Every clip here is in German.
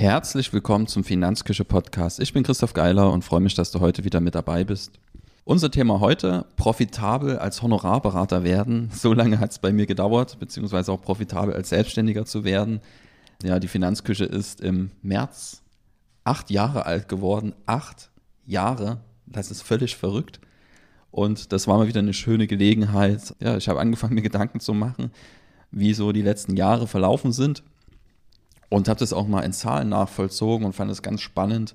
Herzlich willkommen zum Finanzküche Podcast. Ich bin Christoph Geiler und freue mich, dass du heute wieder mit dabei bist. Unser Thema heute, profitabel als Honorarberater werden. So lange hat es bei mir gedauert, beziehungsweise auch profitabel als Selbstständiger zu werden. Ja, die Finanzküche ist im März acht Jahre alt geworden. Acht Jahre, das ist völlig verrückt. Und das war mal wieder eine schöne Gelegenheit. Ja, ich habe angefangen, mir Gedanken zu machen, wie so die letzten Jahre verlaufen sind. Und habe das auch mal in Zahlen nachvollzogen und fand es ganz spannend,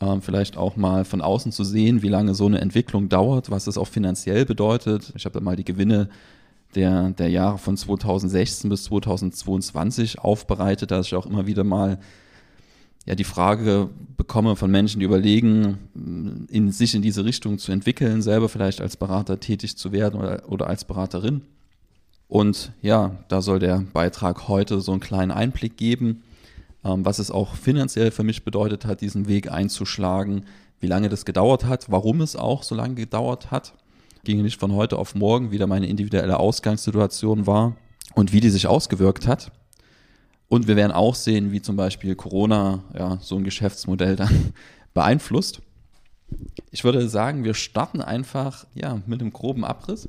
ähm, vielleicht auch mal von außen zu sehen, wie lange so eine Entwicklung dauert, was das auch finanziell bedeutet. Ich habe da mal die Gewinne der, der Jahre von 2016 bis 2022 aufbereitet, dass ich auch immer wieder mal ja, die Frage bekomme von Menschen, die überlegen, in, sich in diese Richtung zu entwickeln, selber vielleicht als Berater tätig zu werden oder, oder als Beraterin. Und ja, da soll der Beitrag heute so einen kleinen Einblick geben, ähm, was es auch finanziell für mich bedeutet hat, diesen Weg einzuschlagen, wie lange das gedauert hat, warum es auch so lange gedauert hat. Ging nicht von heute auf morgen, wie da meine individuelle Ausgangssituation war und wie die sich ausgewirkt hat. Und wir werden auch sehen, wie zum Beispiel Corona ja, so ein Geschäftsmodell dann beeinflusst. Ich würde sagen, wir starten einfach ja, mit einem groben Abriss.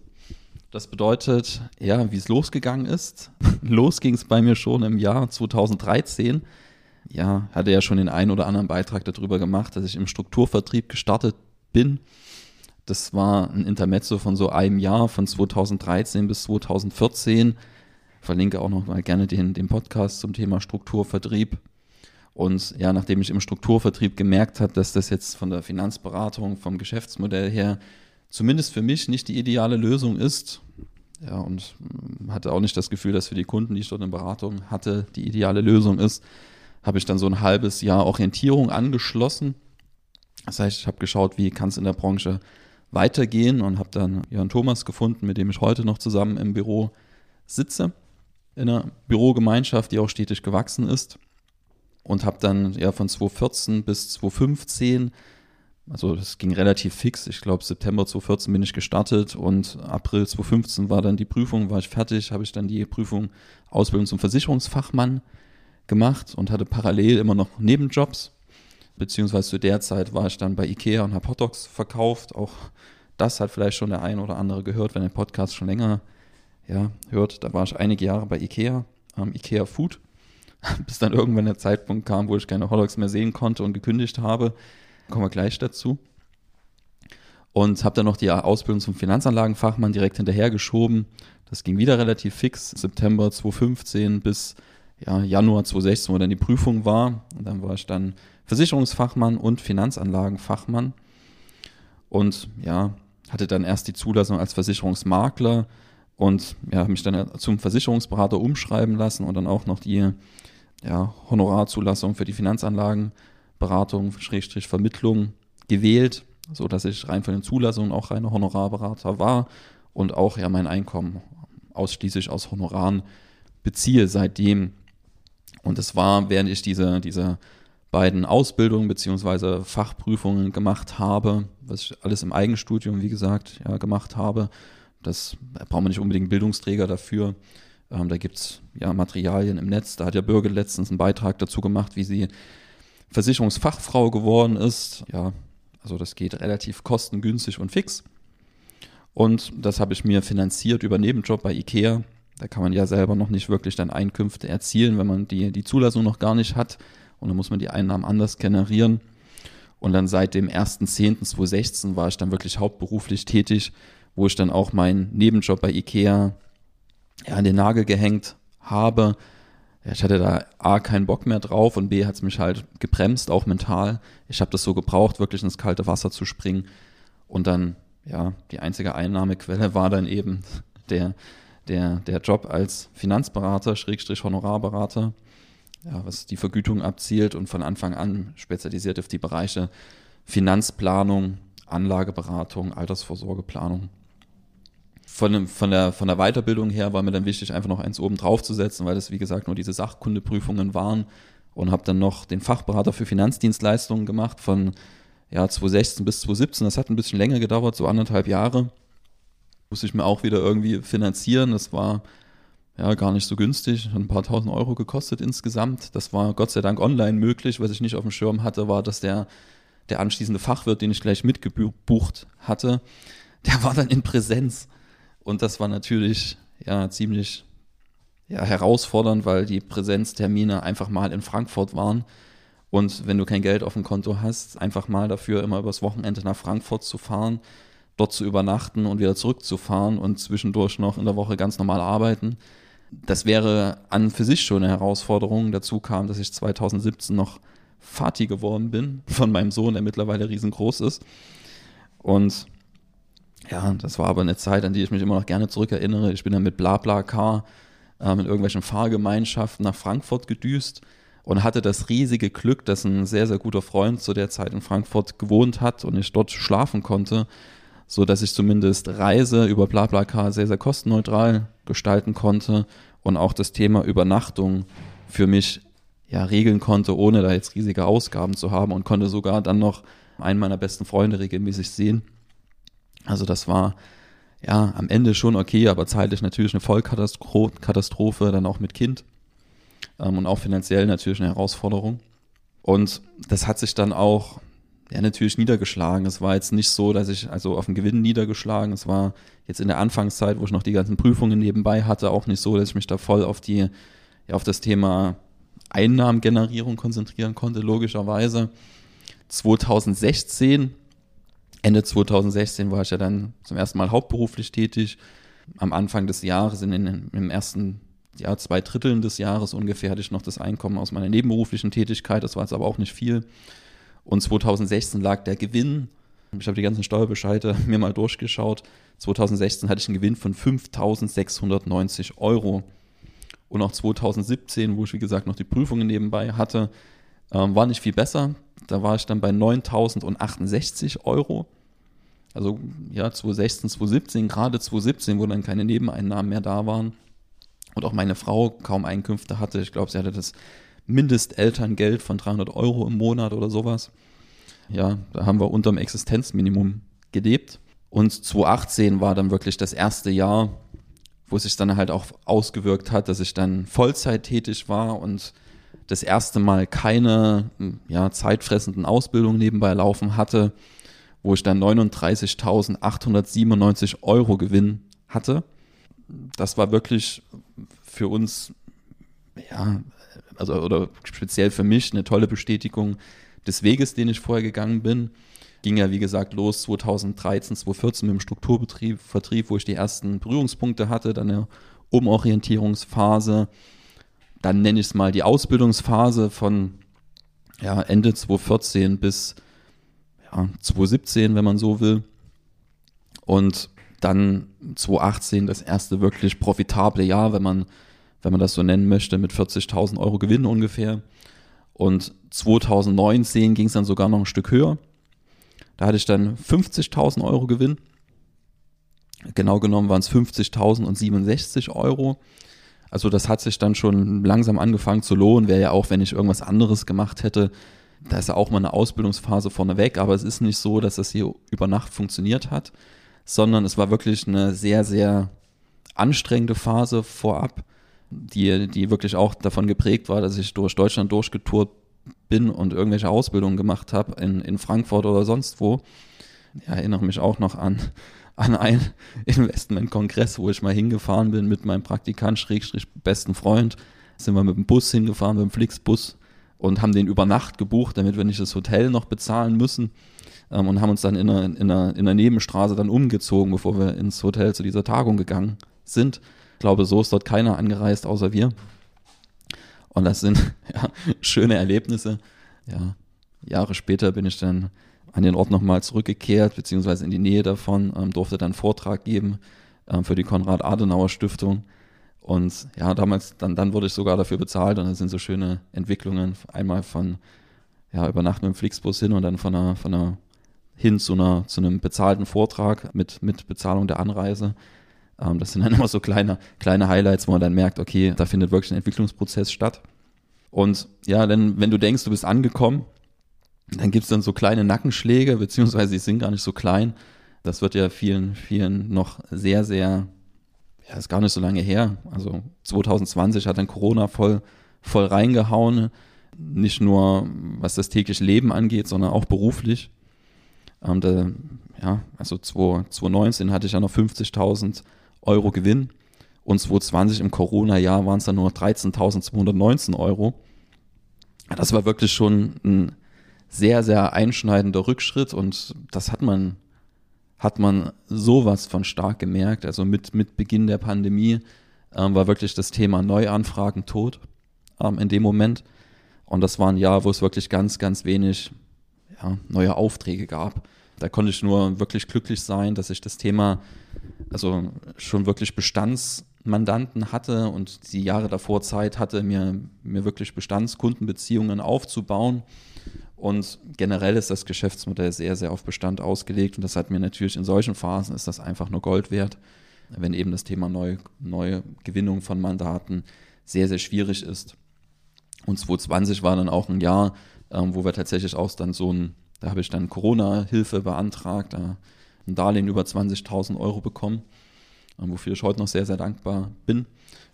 Das bedeutet, ja, wie es losgegangen ist. Los ging es bei mir schon im Jahr 2013. Ja, hatte ja schon den einen oder anderen Beitrag darüber gemacht, dass ich im Strukturvertrieb gestartet bin. Das war ein Intermezzo von so einem Jahr, von 2013 bis 2014. Verlinke auch noch mal gerne den, den Podcast zum Thema Strukturvertrieb. Und ja, nachdem ich im Strukturvertrieb gemerkt habe, dass das jetzt von der Finanzberatung, vom Geschäftsmodell her zumindest für mich nicht die ideale Lösung ist. Ja, und hatte auch nicht das Gefühl, dass für die Kunden, die ich dort in Beratung hatte, die ideale Lösung ist. Habe ich dann so ein halbes Jahr Orientierung angeschlossen. Das heißt, ich habe geschaut, wie kann es in der Branche weitergehen und habe dann Jörn Thomas gefunden, mit dem ich heute noch zusammen im Büro sitze. In einer Bürogemeinschaft, die auch stetig gewachsen ist. Und habe dann ja von 2014 bis 2015 also das ging relativ fix. Ich glaube, September 2014 bin ich gestartet und April 2015 war dann die Prüfung, war ich fertig, habe ich dann die Prüfung Ausbildung zum Versicherungsfachmann gemacht und hatte parallel immer noch Nebenjobs. Beziehungsweise zu der Zeit war ich dann bei Ikea und habe Hotdogs verkauft. Auch das hat vielleicht schon der ein oder andere gehört, wenn der Podcast schon länger ja, hört. Da war ich einige Jahre bei Ikea, ähm, Ikea Food, bis dann irgendwann der Zeitpunkt kam, wo ich keine Hotdogs mehr sehen konnte und gekündigt habe kommen wir gleich dazu. Und habe dann noch die Ausbildung zum Finanzanlagenfachmann direkt hinterhergeschoben. Das ging wieder relativ fix, September 2015 bis ja, Januar 2016, wo dann die Prüfung war. Und dann war ich dann Versicherungsfachmann und Finanzanlagenfachmann. Und ja, hatte dann erst die Zulassung als Versicherungsmakler und ja, mich dann zum Versicherungsberater umschreiben lassen und dann auch noch die ja, Honorarzulassung für die Finanzanlagen Beratung, Schrägstrich Vermittlung gewählt, so dass ich rein von den Zulassungen auch reiner Honorarberater war und auch ja mein Einkommen ausschließlich aus Honoraren beziehe seitdem. Und es war, während ich diese, diese beiden Ausbildungen beziehungsweise Fachprüfungen gemacht habe, was ich alles im Eigenstudium, wie gesagt, ja, gemacht habe. Das da braucht man nicht unbedingt Bildungsträger dafür. Ähm, da gibt es ja Materialien im Netz. Da hat ja Bürger letztens einen Beitrag dazu gemacht, wie sie Versicherungsfachfrau geworden ist. Ja, also das geht relativ kostengünstig und fix. Und das habe ich mir finanziert über Nebenjob bei IKEA. Da kann man ja selber noch nicht wirklich dann Einkünfte erzielen, wenn man die, die Zulassung noch gar nicht hat. Und dann muss man die Einnahmen anders generieren. Und dann seit dem 1.10.2016 war ich dann wirklich hauptberuflich tätig, wo ich dann auch meinen Nebenjob bei IKEA ja, an den Nagel gehängt habe ja, ich hatte da A, keinen Bock mehr drauf und B, hat es mich halt gebremst, auch mental. Ich habe das so gebraucht, wirklich ins kalte Wasser zu springen. Und dann, ja, die einzige Einnahmequelle war dann eben der, der, der Job als Finanzberater, Schrägstrich Honorarberater, ja, was die Vergütung abzielt und von Anfang an spezialisiert auf die Bereiche Finanzplanung, Anlageberatung, Altersvorsorgeplanung von, von, der, von der Weiterbildung her war mir dann wichtig, einfach noch eins oben drauf zu setzen, weil das, wie gesagt, nur diese Sachkundeprüfungen waren und habe dann noch den Fachberater für Finanzdienstleistungen gemacht von ja, 2016 bis 2017. Das hat ein bisschen länger gedauert, so anderthalb Jahre. Musste ich mir auch wieder irgendwie finanzieren. Das war ja, gar nicht so günstig, hat ein paar tausend Euro gekostet insgesamt. Das war Gott sei Dank online möglich. Was ich nicht auf dem Schirm hatte, war, dass der, der anschließende Fachwirt, den ich gleich mitgebucht hatte, der war dann in Präsenz. Und das war natürlich ja ziemlich ja, herausfordernd, weil die Präsenztermine einfach mal in Frankfurt waren. Und wenn du kein Geld auf dem Konto hast, einfach mal dafür immer übers Wochenende nach Frankfurt zu fahren, dort zu übernachten und wieder zurückzufahren und zwischendurch noch in der Woche ganz normal arbeiten. Das wäre an für sich schon eine Herausforderung. Dazu kam, dass ich 2017 noch Vati geworden bin von meinem Sohn, der mittlerweile riesengroß ist. Und ja, das war aber eine Zeit, an die ich mich immer noch gerne zurückerinnere. Ich bin dann mit BlaBlaCar ähm, in irgendwelchen Fahrgemeinschaften nach Frankfurt gedüst und hatte das riesige Glück, dass ein sehr, sehr guter Freund zu der Zeit in Frankfurt gewohnt hat und ich dort schlafen konnte, so dass ich zumindest Reise über BlaBlaCar sehr, sehr kostenneutral gestalten konnte und auch das Thema Übernachtung für mich ja regeln konnte, ohne da jetzt riesige Ausgaben zu haben und konnte sogar dann noch einen meiner besten Freunde regelmäßig sehen. Also das war ja, am Ende schon okay, aber zeitlich natürlich eine Vollkatastrophe, dann auch mit Kind ähm, und auch finanziell natürlich eine Herausforderung. Und das hat sich dann auch ja, natürlich niedergeschlagen. Es war jetzt nicht so, dass ich also auf den Gewinn niedergeschlagen. Es war jetzt in der Anfangszeit, wo ich noch die ganzen Prüfungen nebenbei hatte, auch nicht so, dass ich mich da voll auf die, ja, auf das Thema Einnahmengenerierung konzentrieren konnte, logischerweise. 2016 Ende 2016 war ich ja dann zum ersten Mal hauptberuflich tätig. Am Anfang des Jahres, in den, im ersten ja, zwei Dritteln des Jahres ungefähr, hatte ich noch das Einkommen aus meiner nebenberuflichen Tätigkeit. Das war jetzt aber auch nicht viel. Und 2016 lag der Gewinn. Ich habe die ganzen Steuerbescheide mir mal durchgeschaut. 2016 hatte ich einen Gewinn von 5.690 Euro. Und auch 2017, wo ich wie gesagt noch die Prüfungen nebenbei hatte, ähm, war nicht viel besser. Da war ich dann bei 9.068 Euro. Also ja, 2016, 2017, gerade 2017, wo dann keine Nebeneinnahmen mehr da waren und auch meine Frau kaum Einkünfte hatte. Ich glaube, sie hatte das Mindestelterngeld von 300 Euro im Monat oder sowas. Ja, da haben wir unterm Existenzminimum gelebt. Und 2018 war dann wirklich das erste Jahr, wo sich dann halt auch ausgewirkt hat, dass ich dann Vollzeit tätig war und das erste Mal keine ja, zeitfressenden Ausbildungen nebenbei laufen hatte, wo ich dann 39.897 Euro Gewinn hatte. Das war wirklich für uns, ja, also oder speziell für mich eine tolle Bestätigung des Weges, den ich vorher gegangen bin. Ging ja, wie gesagt, los 2013, 2014 mit dem Strukturbetrieb, Vertrieb, wo ich die ersten Berührungspunkte hatte, dann eine Umorientierungsphase, dann nenne ich es mal die Ausbildungsphase von ja, Ende 2014 bis ja, 2017, wenn man so will. Und dann 2018 das erste wirklich profitable Jahr, wenn man, wenn man das so nennen möchte, mit 40.000 Euro Gewinn ungefähr. Und 2019 ging es dann sogar noch ein Stück höher. Da hatte ich dann 50.000 Euro Gewinn. Genau genommen waren es 50.067 Euro. Also das hat sich dann schon langsam angefangen zu lohnen. Wäre ja auch, wenn ich irgendwas anderes gemacht hätte, da ist ja auch mal eine Ausbildungsphase vorneweg, aber es ist nicht so, dass das hier über Nacht funktioniert hat, sondern es war wirklich eine sehr, sehr anstrengende Phase vorab, die, die wirklich auch davon geprägt war, dass ich durch Deutschland durchgetourt bin und irgendwelche Ausbildungen gemacht habe in, in Frankfurt oder sonst wo. Ich erinnere mich auch noch an an einen Investmentkongress, wo ich mal hingefahren bin mit meinem Praktikant, Schrägstrich besten Freund. Sind wir mit dem Bus hingefahren, mit dem Flixbus und haben den über Nacht gebucht, damit wir nicht das Hotel noch bezahlen müssen. Ähm, und haben uns dann in einer, in, einer, in einer Nebenstraße dann umgezogen, bevor wir ins Hotel zu dieser Tagung gegangen sind. Ich glaube, so ist dort keiner angereist, außer wir. Und das sind ja, schöne Erlebnisse. Ja, Jahre später bin ich dann an den Ort nochmal zurückgekehrt, beziehungsweise in die Nähe davon, ähm, durfte dann Vortrag geben ähm, für die Konrad-Adenauer-Stiftung. Und ja, damals, dann, dann wurde ich sogar dafür bezahlt und das sind so schöne Entwicklungen. Einmal von ja, Übernachten im Flixbus hin und dann von einer, von einer hin zu, einer, zu einem bezahlten Vortrag mit, mit Bezahlung der Anreise. Ähm, das sind dann immer so kleine, kleine Highlights, wo man dann merkt, okay, da findet wirklich ein Entwicklungsprozess statt. Und ja, denn wenn du denkst, du bist angekommen, dann gibt es dann so kleine Nackenschläge, beziehungsweise die sind gar nicht so klein. Das wird ja vielen, vielen noch sehr, sehr ja, ist gar nicht so lange her. Also 2020 hat dann Corona voll, voll reingehauen. Nicht nur was das tägliche Leben angeht, sondern auch beruflich. Ähm, da, ja, also 2019 hatte ich ja noch 50.000 Euro Gewinn und 2020 im Corona-Jahr waren es dann nur 13.219 Euro. Das war wirklich schon ein sehr, sehr einschneidender Rückschritt und das hat man, hat man sowas von stark gemerkt. Also mit, mit Beginn der Pandemie ähm, war wirklich das Thema Neuanfragen tot ähm, in dem Moment. Und das war ein Jahr, wo es wirklich ganz, ganz wenig ja, neue Aufträge gab. Da konnte ich nur wirklich glücklich sein, dass ich das Thema, also schon wirklich Bestandsmandanten hatte und die Jahre davor Zeit hatte, mir, mir wirklich Bestandskundenbeziehungen aufzubauen. Und generell ist das Geschäftsmodell sehr, sehr auf Bestand ausgelegt. Und das hat mir natürlich in solchen Phasen ist das einfach nur Gold wert, wenn eben das Thema neue, neue Gewinnung von Mandaten sehr, sehr schwierig ist. Und 2020 war dann auch ein Jahr, ähm, wo wir tatsächlich auch dann so ein, da habe ich dann Corona-Hilfe beantragt, äh, ein Darlehen über 20.000 Euro bekommen, äh, wofür ich heute noch sehr, sehr dankbar bin.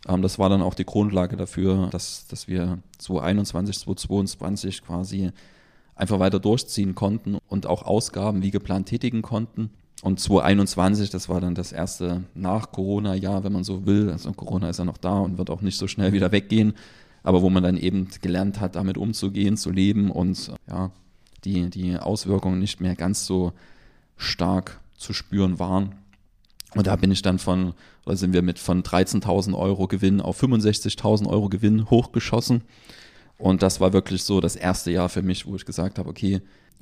Ähm, das war dann auch die Grundlage dafür, dass, dass wir 2021, 2022 quasi einfach weiter durchziehen konnten und auch Ausgaben wie geplant tätigen konnten. Und 2021, das war dann das erste Nach-Corona-Jahr, wenn man so will. Also Corona ist ja noch da und wird auch nicht so schnell wieder weggehen aber wo man dann eben gelernt hat, damit umzugehen, zu leben und ja, die, die Auswirkungen nicht mehr ganz so stark zu spüren waren. Und da bin ich dann von, oder sind wir mit von 13.000 Euro Gewinn auf 65.000 Euro Gewinn hochgeschossen. Und das war wirklich so das erste Jahr für mich, wo ich gesagt habe, okay,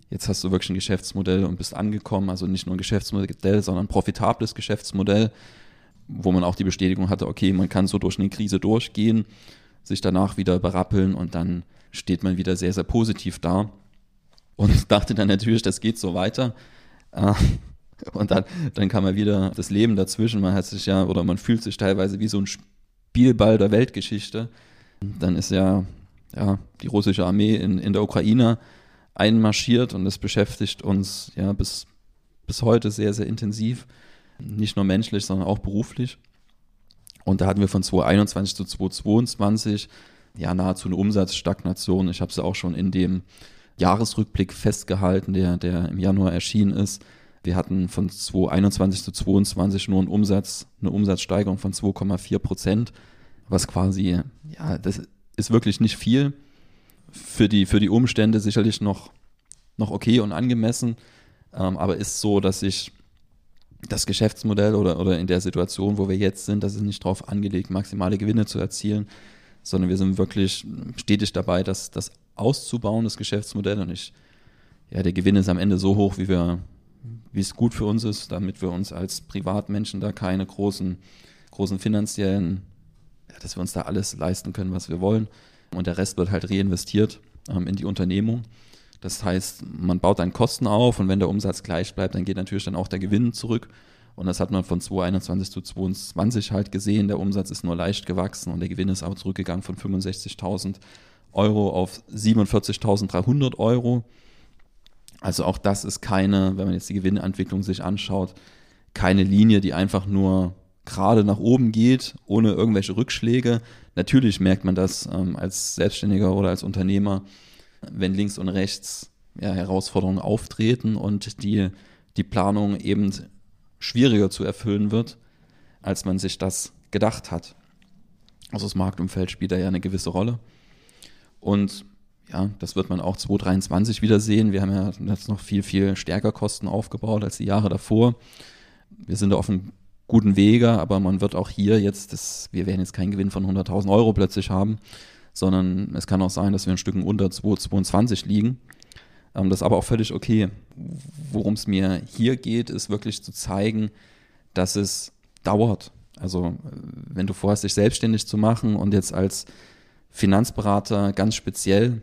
jetzt hast du wirklich ein Geschäftsmodell und bist angekommen. Also nicht nur ein Geschäftsmodell, sondern ein profitables Geschäftsmodell, wo man auch die Bestätigung hatte, okay, man kann so durch eine Krise durchgehen sich danach wieder berappeln und dann steht man wieder sehr, sehr positiv da. Und dachte dann natürlich, das geht so weiter. Äh, und dann, dann kam ja wieder das Leben dazwischen. Man hat sich ja, oder man fühlt sich teilweise wie so ein Spielball der Weltgeschichte. Dann ist ja, ja die russische Armee in, in der Ukraine einmarschiert und das beschäftigt uns ja bis, bis heute sehr, sehr intensiv. Nicht nur menschlich, sondern auch beruflich. Und da hatten wir von 2021 zu 2022 ja nahezu eine Umsatzstagnation. Ich habe es ja auch schon in dem Jahresrückblick festgehalten, der, der im Januar erschienen ist. Wir hatten von 2021 zu 2022 nur einen Umsatz, eine Umsatzsteigerung von 2,4 Prozent, was quasi, ja, das ist wirklich nicht viel. Für die, für die Umstände sicherlich noch, noch okay und angemessen, ähm, aber ist so, dass ich das Geschäftsmodell oder, oder in der Situation, wo wir jetzt sind, das ist nicht darauf angelegt, maximale Gewinne zu erzielen, sondern wir sind wirklich stetig dabei, das, das auszubauen, das Geschäftsmodell. Und ich, ja, der Gewinn ist am Ende so hoch, wie wir, wie es gut für uns ist, damit wir uns als Privatmenschen da keine großen, großen finanziellen, dass wir uns da alles leisten können, was wir wollen. Und der Rest wird halt reinvestiert ähm, in die Unternehmung. Das heißt, man baut dann Kosten auf und wenn der Umsatz gleich bleibt, dann geht natürlich dann auch der Gewinn zurück. Und das hat man von 2021 zu 2022 halt gesehen. Der Umsatz ist nur leicht gewachsen und der Gewinn ist aber zurückgegangen von 65.000 Euro auf 47.300 Euro. Also auch das ist keine, wenn man jetzt die Gewinnentwicklung sich anschaut, keine Linie, die einfach nur gerade nach oben geht, ohne irgendwelche Rückschläge. Natürlich merkt man das ähm, als Selbstständiger oder als Unternehmer, wenn links und rechts ja, Herausforderungen auftreten und die, die Planung eben schwieriger zu erfüllen wird, als man sich das gedacht hat. Also das Marktumfeld spielt da ja eine gewisse Rolle. Und ja, das wird man auch 2023 wieder sehen. Wir haben ja jetzt noch viel, viel stärker Kosten aufgebaut als die Jahre davor. Wir sind da auf einem guten Wege, aber man wird auch hier jetzt, das, wir werden jetzt keinen Gewinn von 100.000 Euro plötzlich haben, sondern es kann auch sein, dass wir ein Stück unter 2,22 liegen. Ähm, das ist aber auch völlig okay. Worum es mir hier geht, ist wirklich zu zeigen, dass es dauert. Also wenn du vorhast, dich selbstständig zu machen und jetzt als Finanzberater ganz speziell,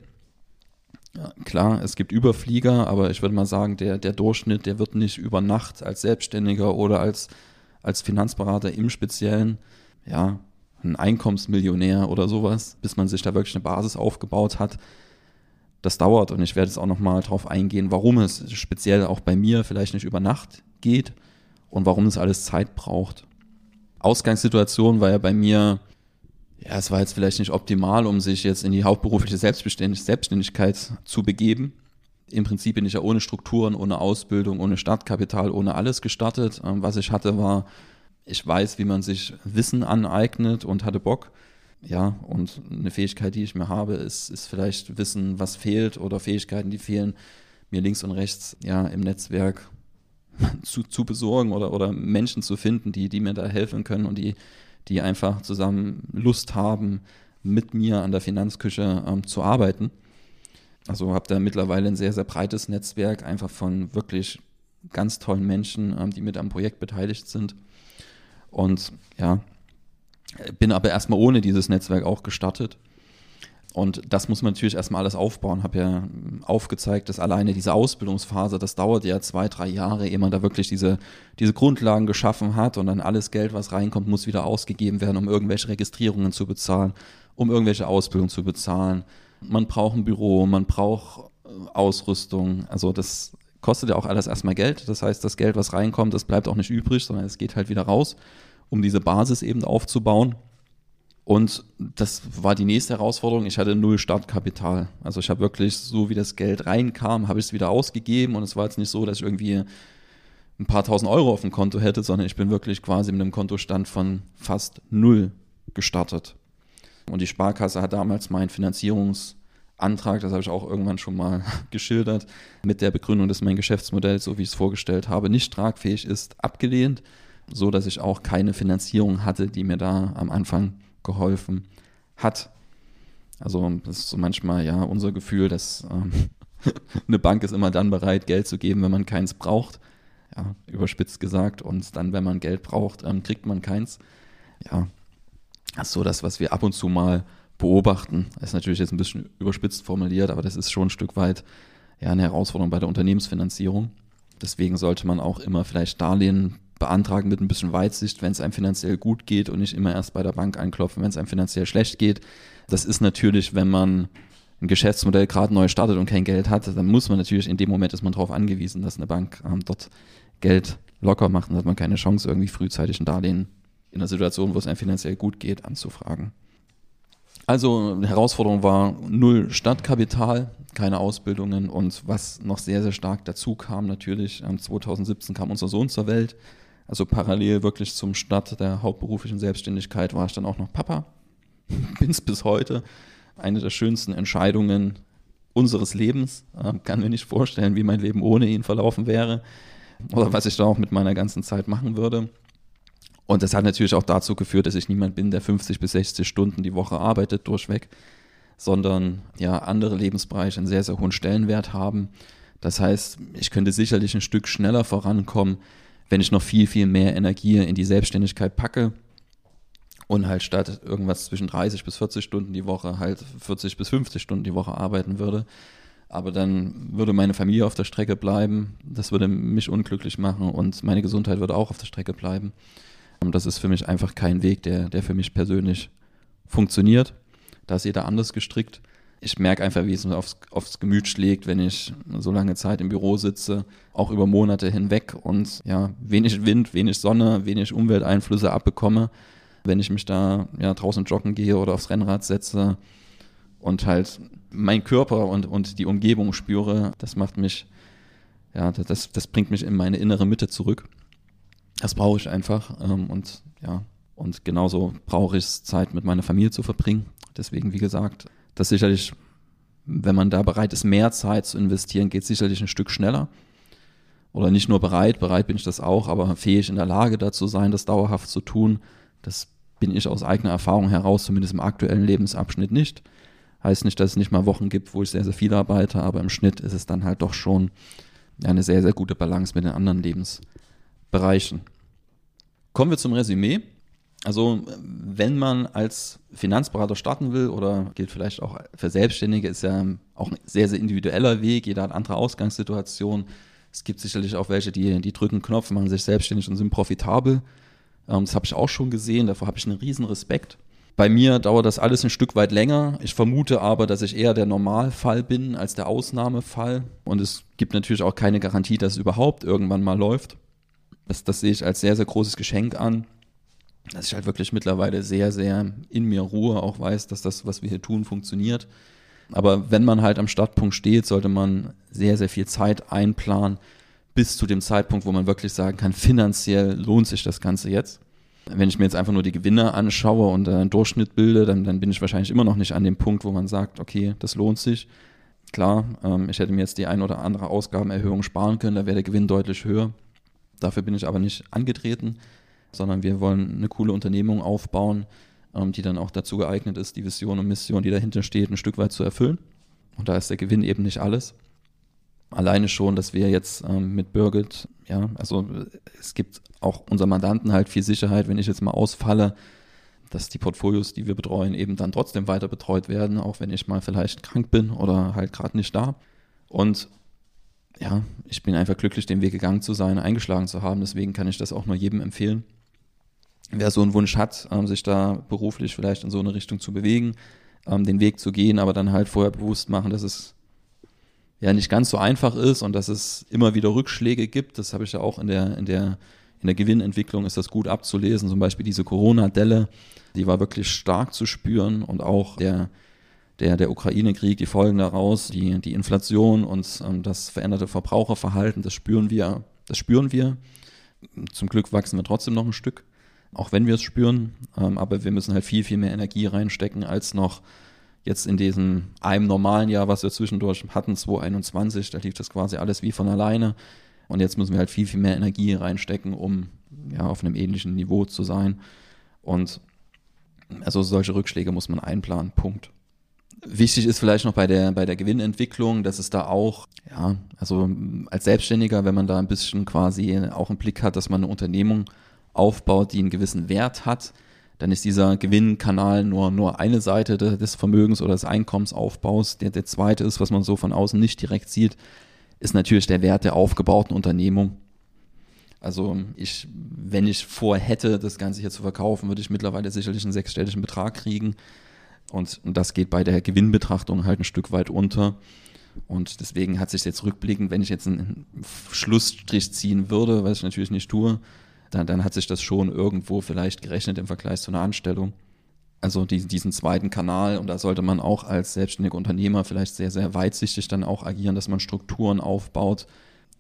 ja, klar, es gibt Überflieger, aber ich würde mal sagen, der, der Durchschnitt, der wird nicht über Nacht als Selbstständiger oder als, als Finanzberater im Speziellen, ja, ein Einkommensmillionär oder sowas, bis man sich da wirklich eine Basis aufgebaut hat. Das dauert und ich werde jetzt auch nochmal drauf eingehen, warum es speziell auch bei mir vielleicht nicht über Nacht geht und warum es alles Zeit braucht. Ausgangssituation war ja bei mir, ja, es war jetzt vielleicht nicht optimal, um sich jetzt in die hauptberufliche Selbstständigkeit zu begeben. Im Prinzip bin ich ja ohne Strukturen, ohne Ausbildung, ohne Startkapital, ohne alles gestartet. Ähm, was ich hatte, war, ich weiß, wie man sich Wissen aneignet und hatte Bock. Ja, und eine Fähigkeit, die ich mir habe, ist, ist vielleicht Wissen, was fehlt oder Fähigkeiten, die fehlen, mir links und rechts ja im Netzwerk zu, zu besorgen oder, oder Menschen zu finden, die, die mir da helfen können und die, die einfach zusammen Lust haben, mit mir an der Finanzküche ähm, zu arbeiten. Also habe da mittlerweile ein sehr, sehr breites Netzwerk, einfach von wirklich ganz tollen Menschen, ähm, die mit am Projekt beteiligt sind. Und ja, bin aber erstmal ohne dieses Netzwerk auch gestartet. Und das muss man natürlich erstmal alles aufbauen. Habe ja aufgezeigt, dass alleine diese Ausbildungsphase, das dauert ja zwei, drei Jahre, ehe man da wirklich diese, diese Grundlagen geschaffen hat und dann alles Geld, was reinkommt, muss wieder ausgegeben werden, um irgendwelche Registrierungen zu bezahlen, um irgendwelche Ausbildung zu bezahlen. Man braucht ein Büro, man braucht äh, Ausrüstung. Also das kostet ja auch alles erstmal Geld. Das heißt, das Geld, was reinkommt, das bleibt auch nicht übrig, sondern es geht halt wieder raus, um diese Basis eben aufzubauen. Und das war die nächste Herausforderung. Ich hatte null Startkapital. Also ich habe wirklich, so wie das Geld reinkam, habe ich es wieder ausgegeben. Und es war jetzt nicht so, dass ich irgendwie ein paar tausend Euro auf dem Konto hätte, sondern ich bin wirklich quasi mit einem Kontostand von fast null gestartet. Und die Sparkasse hat damals meinen Finanzierungsantrag, das habe ich auch irgendwann schon mal geschildert, mit der Begründung, dass mein Geschäftsmodell, so wie ich es vorgestellt habe, nicht tragfähig ist, abgelehnt, so dass ich auch keine Finanzierung hatte, die mir da am Anfang geholfen hat. Also das ist so manchmal ja unser Gefühl, dass ähm, eine Bank ist immer dann bereit, Geld zu geben, wenn man keins braucht. Ja, überspitzt gesagt. Und dann, wenn man Geld braucht, ähm, kriegt man keins. Ja, das ist so das, was wir ab und zu mal beobachten. Das ist natürlich jetzt ein bisschen überspitzt formuliert, aber das ist schon ein Stück weit ja, eine Herausforderung bei der Unternehmensfinanzierung. Deswegen sollte man auch immer vielleicht Darlehen beantragen mit ein bisschen Weitsicht, wenn es einem finanziell gut geht und nicht immer erst bei der Bank anklopfen, wenn es einem finanziell schlecht geht. Das ist natürlich, wenn man ein Geschäftsmodell gerade neu startet und kein Geld hat, dann muss man natürlich in dem Moment ist man darauf angewiesen, dass eine Bank ähm, dort Geld locker macht und hat man keine Chance, irgendwie frühzeitig ein Darlehen in einer Situation, wo es einem finanziell gut geht, anzufragen. Also Herausforderung war null Stadtkapital, keine Ausbildungen und was noch sehr, sehr stark dazu kam natürlich, 2017 kam unser Sohn zur Welt, also parallel wirklich zum Start der hauptberuflichen Selbstständigkeit war ich dann auch noch Papa. Bin es bis heute. Eine der schönsten Entscheidungen unseres Lebens. Ähm, kann mir nicht vorstellen, wie mein Leben ohne ihn verlaufen wäre oder was ich da auch mit meiner ganzen Zeit machen würde. Und das hat natürlich auch dazu geführt, dass ich niemand bin, der 50 bis 60 Stunden die Woche arbeitet durchweg, sondern ja andere Lebensbereiche einen sehr, sehr hohen Stellenwert haben. Das heißt, ich könnte sicherlich ein Stück schneller vorankommen, wenn ich noch viel, viel mehr Energie in die Selbstständigkeit packe und halt statt irgendwas zwischen 30 bis 40 Stunden die Woche halt 40 bis 50 Stunden die Woche arbeiten würde. Aber dann würde meine Familie auf der Strecke bleiben, das würde mich unglücklich machen und meine Gesundheit würde auch auf der Strecke bleiben. Und das ist für mich einfach kein Weg, der, der für mich persönlich funktioniert. Da ist jeder anders gestrickt ich merke einfach, wie es mir aufs, aufs Gemüt schlägt, wenn ich so lange Zeit im Büro sitze, auch über Monate hinweg und ja, wenig Wind, wenig Sonne, wenig Umwelteinflüsse abbekomme, wenn ich mich da ja, draußen joggen gehe oder aufs Rennrad setze und halt mein Körper und, und die Umgebung spüre, das macht mich, ja, das, das bringt mich in meine innere Mitte zurück. Das brauche ich einfach ähm, und ja, und genauso brauche ich es, Zeit mit meiner Familie zu verbringen. Deswegen, wie gesagt, das sicherlich, wenn man da bereit ist, mehr Zeit zu investieren, geht sicherlich ein Stück schneller. Oder nicht nur bereit, bereit bin ich das auch, aber fähig in der Lage dazu sein, das dauerhaft zu tun, das bin ich aus eigener Erfahrung heraus, zumindest im aktuellen Lebensabschnitt nicht. Heißt nicht, dass es nicht mal Wochen gibt, wo ich sehr, sehr viel arbeite, aber im Schnitt ist es dann halt doch schon eine sehr, sehr gute Balance mit den anderen Lebensbereichen. Kommen wir zum Resümee. Also wenn man als Finanzberater starten will oder gilt vielleicht auch für Selbstständige, ist ja auch ein sehr, sehr individueller Weg. Jeder hat andere Ausgangssituationen. Es gibt sicherlich auch welche, die, die drücken Knopf, machen sich selbstständig und sind profitabel. Ähm, das habe ich auch schon gesehen, davor habe ich einen riesen Respekt. Bei mir dauert das alles ein Stück weit länger. Ich vermute aber, dass ich eher der Normalfall bin als der Ausnahmefall. Und es gibt natürlich auch keine Garantie, dass es überhaupt irgendwann mal läuft. Das, das sehe ich als sehr, sehr großes Geschenk an dass ich halt wirklich mittlerweile sehr, sehr in mir ruhe, auch weiß, dass das, was wir hier tun, funktioniert. Aber wenn man halt am Startpunkt steht, sollte man sehr, sehr viel Zeit einplanen, bis zu dem Zeitpunkt, wo man wirklich sagen kann, finanziell lohnt sich das Ganze jetzt. Wenn ich mir jetzt einfach nur die Gewinne anschaue und einen Durchschnitt bilde, dann, dann bin ich wahrscheinlich immer noch nicht an dem Punkt, wo man sagt, okay, das lohnt sich. Klar, ähm, ich hätte mir jetzt die ein oder andere Ausgabenerhöhung sparen können, da wäre der Gewinn deutlich höher. Dafür bin ich aber nicht angetreten, sondern wir wollen eine coole Unternehmung aufbauen, ähm, die dann auch dazu geeignet ist, die Vision und Mission, die dahinter steht, ein Stück weit zu erfüllen. Und da ist der Gewinn eben nicht alles. Alleine schon, dass wir jetzt ähm, mit Birgit, ja, also es gibt auch unser Mandanten halt viel Sicherheit, wenn ich jetzt mal ausfalle, dass die Portfolios, die wir betreuen, eben dann trotzdem weiter betreut werden, auch wenn ich mal vielleicht krank bin oder halt gerade nicht da. Und ja, ich bin einfach glücklich, den Weg gegangen zu sein, eingeschlagen zu haben. Deswegen kann ich das auch nur jedem empfehlen. Wer so einen Wunsch hat, ähm, sich da beruflich vielleicht in so eine Richtung zu bewegen, ähm, den Weg zu gehen, aber dann halt vorher bewusst machen, dass es ja nicht ganz so einfach ist und dass es immer wieder Rückschläge gibt. Das habe ich ja auch in der, in der, in der Gewinnentwicklung ist das gut abzulesen. Zum Beispiel diese Corona-Delle, die war wirklich stark zu spüren und auch der, der, der Ukraine-Krieg, die Folgen daraus, die, die Inflation und ähm, das veränderte Verbraucherverhalten, das spüren wir, das spüren wir. Zum Glück wachsen wir trotzdem noch ein Stück, auch wenn wir es spüren, ähm, aber wir müssen halt viel, viel mehr Energie reinstecken als noch jetzt in diesem einem normalen Jahr, was wir zwischendurch hatten, 2021, da lief das quasi alles wie von alleine. Und jetzt müssen wir halt viel, viel mehr Energie reinstecken, um ja auf einem ähnlichen Niveau zu sein. Und also solche Rückschläge muss man einplanen. Punkt. Wichtig ist vielleicht noch bei der, bei der Gewinnentwicklung, dass es da auch, ja, also als Selbstständiger, wenn man da ein bisschen quasi auch einen Blick hat, dass man eine Unternehmung aufbaut, die einen gewissen Wert hat, dann ist dieser Gewinnkanal nur, nur eine Seite des Vermögens oder des Einkommensaufbaus. Der, der zweite ist, was man so von außen nicht direkt sieht, ist natürlich der Wert der aufgebauten Unternehmung. Also ich, wenn ich vorhätte, das Ganze hier zu verkaufen, würde ich mittlerweile sicherlich einen sechsstelligen Betrag kriegen. Und, das geht bei der Gewinnbetrachtung halt ein Stück weit unter. Und deswegen hat sich jetzt rückblickend, wenn ich jetzt einen Schlussstrich ziehen würde, was ich natürlich nicht tue, dann, dann hat sich das schon irgendwo vielleicht gerechnet im Vergleich zu einer Anstellung. Also diesen, diesen zweiten Kanal und da sollte man auch als selbstständiger Unternehmer vielleicht sehr, sehr weitsichtig dann auch agieren, dass man Strukturen aufbaut,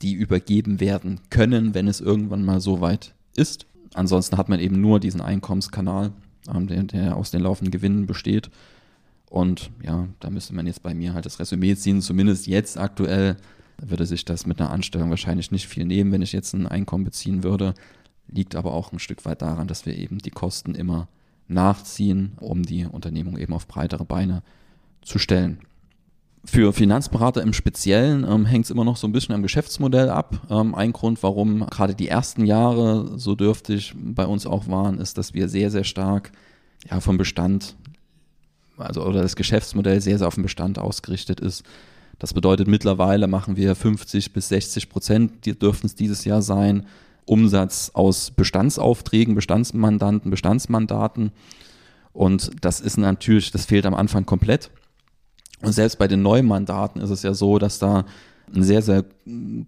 die übergeben werden können, wenn es irgendwann mal so weit ist. Ansonsten hat man eben nur diesen Einkommenskanal, der aus den laufenden Gewinnen besteht. Und ja, da müsste man jetzt bei mir halt das Resümee ziehen. Zumindest jetzt aktuell würde sich das mit einer Anstellung wahrscheinlich nicht viel nehmen, wenn ich jetzt ein Einkommen beziehen würde liegt aber auch ein Stück weit daran, dass wir eben die Kosten immer nachziehen, um die Unternehmung eben auf breitere Beine zu stellen. Für Finanzberater im Speziellen ähm, hängt es immer noch so ein bisschen am Geschäftsmodell ab. Ähm, ein Grund, warum gerade die ersten Jahre so dürftig bei uns auch waren, ist, dass wir sehr, sehr stark ja, vom Bestand, also oder das Geschäftsmodell sehr, sehr auf den Bestand ausgerichtet ist. Das bedeutet, mittlerweile machen wir 50 bis 60 Prozent, die dürften es dieses Jahr sein, Umsatz aus Bestandsaufträgen, Bestandsmandanten, Bestandsmandaten. Und das ist natürlich, das fehlt am Anfang komplett. Und selbst bei den neuen Mandaten ist es ja so, dass da ein sehr, sehr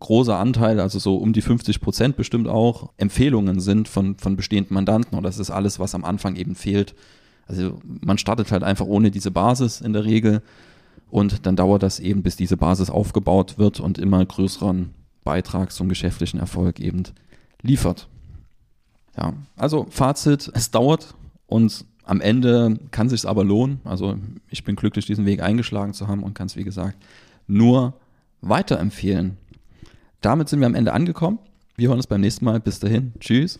großer Anteil, also so um die 50 Prozent bestimmt auch, Empfehlungen sind von, von bestehenden Mandanten. Und das ist alles, was am Anfang eben fehlt. Also man startet halt einfach ohne diese Basis in der Regel. Und dann dauert das eben, bis diese Basis aufgebaut wird und immer größeren Beitrag zum geschäftlichen Erfolg eben liefert. Ja, also Fazit, es dauert und am Ende kann sich aber lohnen. Also ich bin glücklich, diesen Weg eingeschlagen zu haben und kann es, wie gesagt, nur weiterempfehlen. Damit sind wir am Ende angekommen. Wir hören uns beim nächsten Mal. Bis dahin. Tschüss.